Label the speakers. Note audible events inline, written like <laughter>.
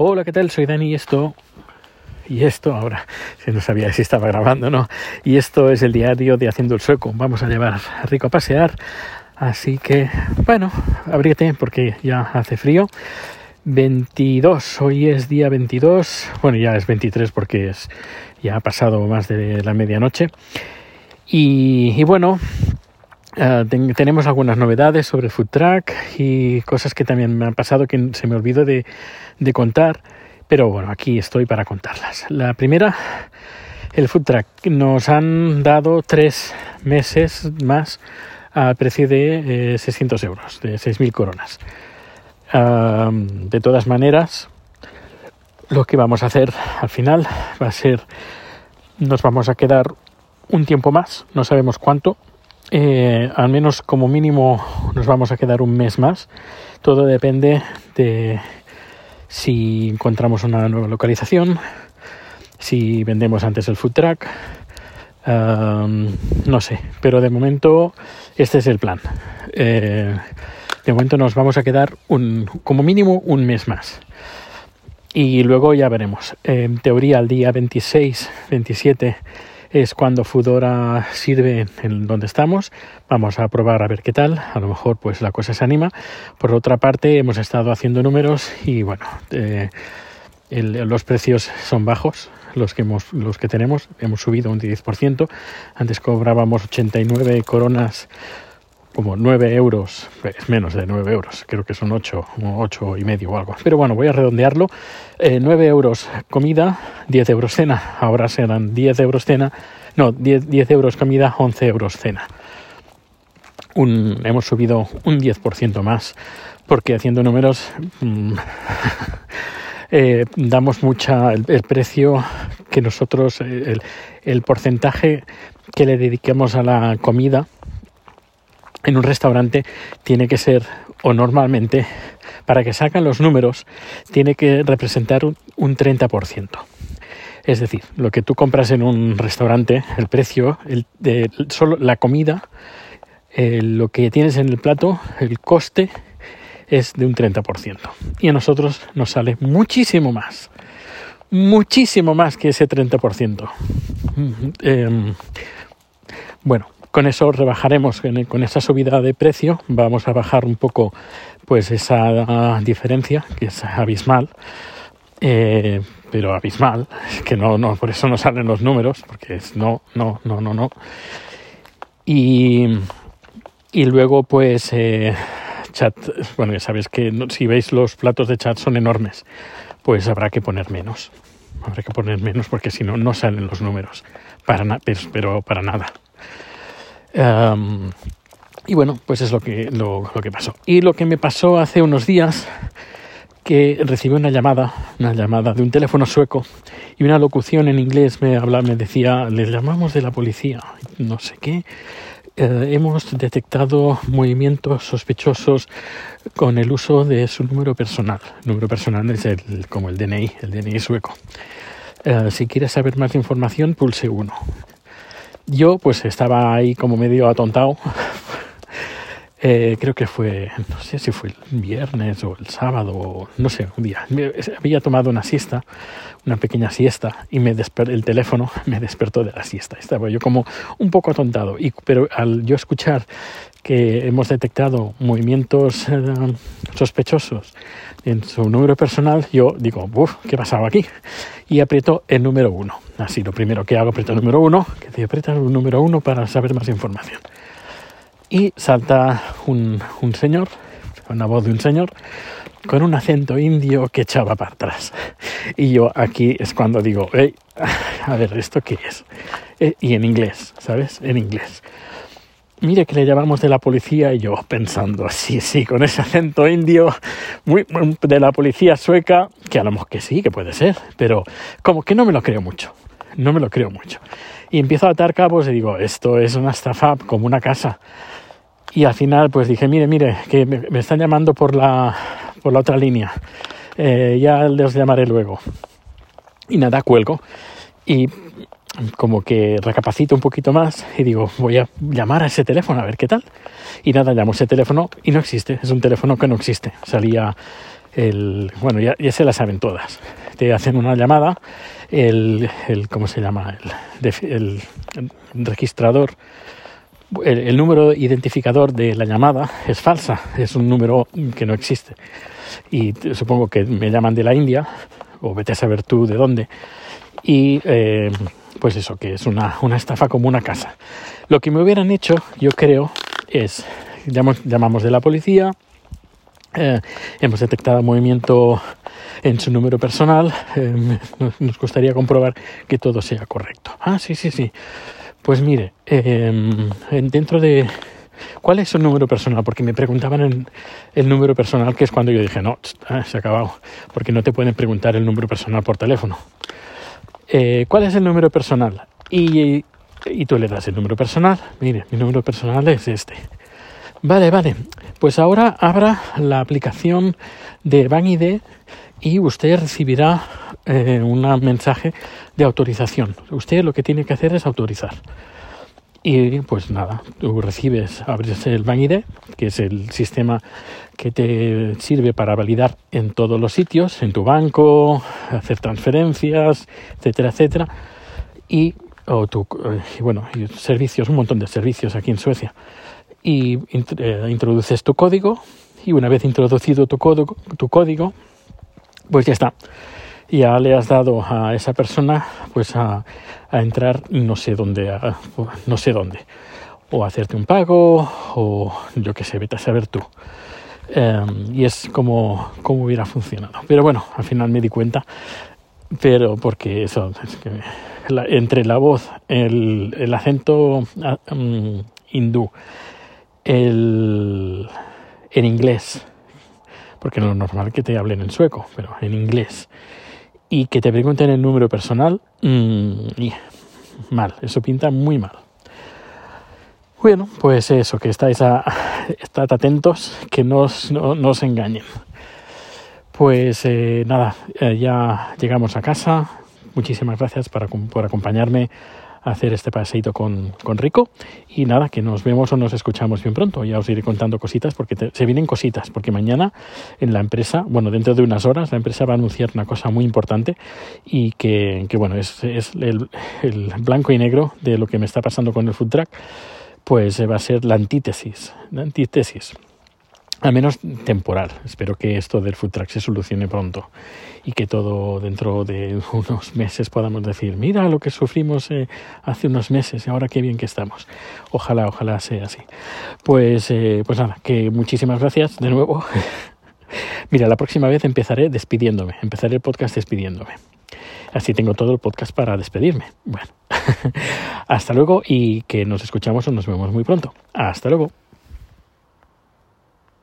Speaker 1: Hola, ¿qué tal? Soy Dani y esto... Y esto ahora, <laughs> si no sabía si estaba grabando no. Y esto es el diario de Haciendo el Sueco. Vamos a llevar a Rico a pasear. Así que, bueno, abríete porque ya hace frío. 22, hoy es día 22. Bueno, ya es 23 porque es, ya ha pasado más de la medianoche. Y bueno, Ten, tenemos algunas novedades sobre el food track y cosas que también me han pasado que se me olvidó de, contar, pero bueno, aquí estoy para contarlas. La primera, el food track. Nos han dado tres meses más al precio de eh, 600 euros, de 6.000 coronas. De todas maneras, lo que vamos a hacer al final va a ser, nos vamos a quedar un tiempo más, no sabemos cuánto, eh, al menos como mínimo nos vamos a quedar un mes más. Todo depende de si encontramos una nueva localización, si vendemos antes el food truck, um, no sé, pero de momento este es el plan. Eh, de momento nos vamos a quedar un, como mínimo un mes más. Y luego ya veremos. En teoría, el día 26, 27 es cuando Fudora sirve en donde estamos. Vamos a probar a ver qué tal. A lo mejor pues la cosa se anima. Por otra parte, hemos estado haciendo números y bueno, eh, los precios son bajos. Los que, hemos, los que tenemos hemos subido un 10%. Antes cobrábamos 89 coronas como 9 euros, es menos de 9 euros, creo que son 8, 8 y medio o algo. Pero bueno, voy a redondearlo. Eh, 9 euros comida, 10 euros cena. Ahora serán 10 euros cena, no, 10, 10 euros comida, 11 euros cena. Un, hemos subido un 10% más, porque haciendo números mmm, <laughs> eh, damos mucha el, el, precio que nosotros, el, el porcentaje que le dediquemos a la comida en un restaurante tiene que ser, o normalmente, para que sacan los números, tiene que representar un, un 30%. Es decir, lo que tú compras en un restaurante, el precio, el, de, solo la comida, eh, lo que tienes en el plato, el coste es de un 30%. Y a nosotros nos sale muchísimo más. Muchísimo más que ese 30%. Eh, bueno, con eso rebajaremos con esa subida de precio vamos a bajar un poco pues esa diferencia que es abismal. Eh, pero abismal que no, no por eso no salen los números porque es no no no no no. Y y luego pues eh, chat bueno ya sabéis que si veis los platos de chat son enormes pues habrá que poner menos. Habrá que poner menos porque si no no salen los números. Para pero, pero para nada Um, y bueno, pues es lo que, lo, que pasó. Y lo que me pasó hace unos días, que recibí una llamada, una llamada de un teléfono sueco y una locución en inglés me hablaba, me decía, les llamamos de la policía, no sé qué. Eh, hemos detectado movimientos sospechosos con el uso de su número personal. Número personal es el, como el DNI, el DNI sueco. Eh, si quieres saber más información, pulse 1 yo pues estaba ahí como medio atontado. <laughs> Eh, creo que fue, no sé si fue el viernes o el sábado, no sé, un día. Había tomado una siesta, una pequeña siesta, y me el teléfono me despertó de la siesta. Estaba yo como un poco atontado. Y, pero al yo escuchar que hemos detectado movimientos eh, sospechosos en su número personal, yo digo, uff, ¿qué pasaba aquí? Y aprieto el número uno. Así, lo primero que hago, aprieto el número uno, que te aprieta el número uno para saber más información. Y salta un, un señor, una voz de un señor, con un acento indio que echaba para atrás. Y yo aquí es cuando digo, hey, a ver, ¿esto qué es? Eh, y en inglés, ¿sabes? En inglés mire que le llamamos de la policía y yo pensando, sí, sí, con ese acento indio muy, de la policía sueca, que a lo mejor que sí, que puede ser, pero como que no me lo creo mucho, no me lo creo mucho. Y empiezo a atar cabos y digo, esto es una estafa como una casa. Y al final pues dije, mire, mire, que me, están llamando por la, por la otra línea, eh, ya les llamaré luego. Y nada, cuelgo. Y como que recapacito un poquito más y digo, voy a llamar a ese teléfono a ver qué tal. Y nada, llamo ese teléfono y no existe, es un teléfono que no existe. Salía el, bueno, ya, ya se la saben todas. Te hacen una llamada, el, el ¿cómo se llama? El, el registrador, el, el, número identificador de la llamada es falsa, es un número que no existe. Y supongo que me llaman de la India, o vete a saber tú de dónde. Y eh, pues eso, que es una, una estafa como una casa. Lo que me hubieran hecho, yo creo, es, llamamos, llamamos de la policía, eh, hemos detectado movimiento en su número personal, eh, <laughs> nos, gustaría comprobar que todo sea correcto. Ah, sí, sí, sí. Pues mire, eh, dentro de... ¿Cuál es su número personal? Porque me preguntaban el, el número personal, que es cuando yo dije, no, ah, se ha acabado, porque no te pueden preguntar el número personal por teléfono. Eh, ¿Cuál es el número personal? Y, y tú le das el número personal. Mire, mi número personal es este. Vale, vale. Pues ahora abra la aplicación de BankID y usted recibirá eh, un mensaje de autorización. Usted lo que tiene que hacer es autorizar. Y pues nada, tú recibes, abres el BankID, que es el sistema que te sirve para validar en todos los sitios, en tu banco, hacer transferencias, etcétera, etcétera. Y, o tu, eh, bueno, servicios, un montón de servicios aquí en Suecia. Y eh, introduces tu código y una vez introducido tu código, tu código pues ya está. Ya le has dado a esa persona pues a, a entrar no sé dónde, no sé dónde. O hacerte un pago o yo qué sé, vete a saber tú. Um, y es como, como hubiera funcionado. Pero bueno, al final me di cuenta. Pero porque eso, es que la, entre la voz, el, el acento um, hindú, el, en inglés, porque no es normal que te hablen en sueco, pero en inglés, y que te pregunten el número personal, mmm, mal, eso pinta muy mal. Bueno, pues eso, que estáis a, <laughs> estad atentos, que no os, no os engañen. Pues eh, nada, eh, ya llegamos a casa. Muchísimas gracias para, por acompañarme hacer este paseito con, con, Rico. Y nada, que nos vemos o nos escuchamos bien pronto. Ya os iré contando cositas porque te, se vienen cositas. Porque mañana en la empresa, bueno, dentro de unas horas, la empresa va a anunciar una cosa muy importante y que, que bueno, es, es el, el, blanco y negro de lo que me está pasando con el food track. Pues va a ser la antítesis. La antítesis al menos temporal. Espero que esto del food track se solucione pronto y que todo dentro de <laughs> unos meses podamos decir, mira lo que sufrimos eh, hace unos meses y ahora qué bien que estamos. Ojalá, ojalá sea así. Pues, eh, pues nada, que muchísimas gracias de nuevo. <laughs> mira, la próxima vez empezaré despidiéndome, empezaré el podcast despidiéndome. Así tengo todo el podcast para despedirme. Bueno, <laughs> hasta luego y que nos escuchamos o nos vemos muy pronto. Hasta luego.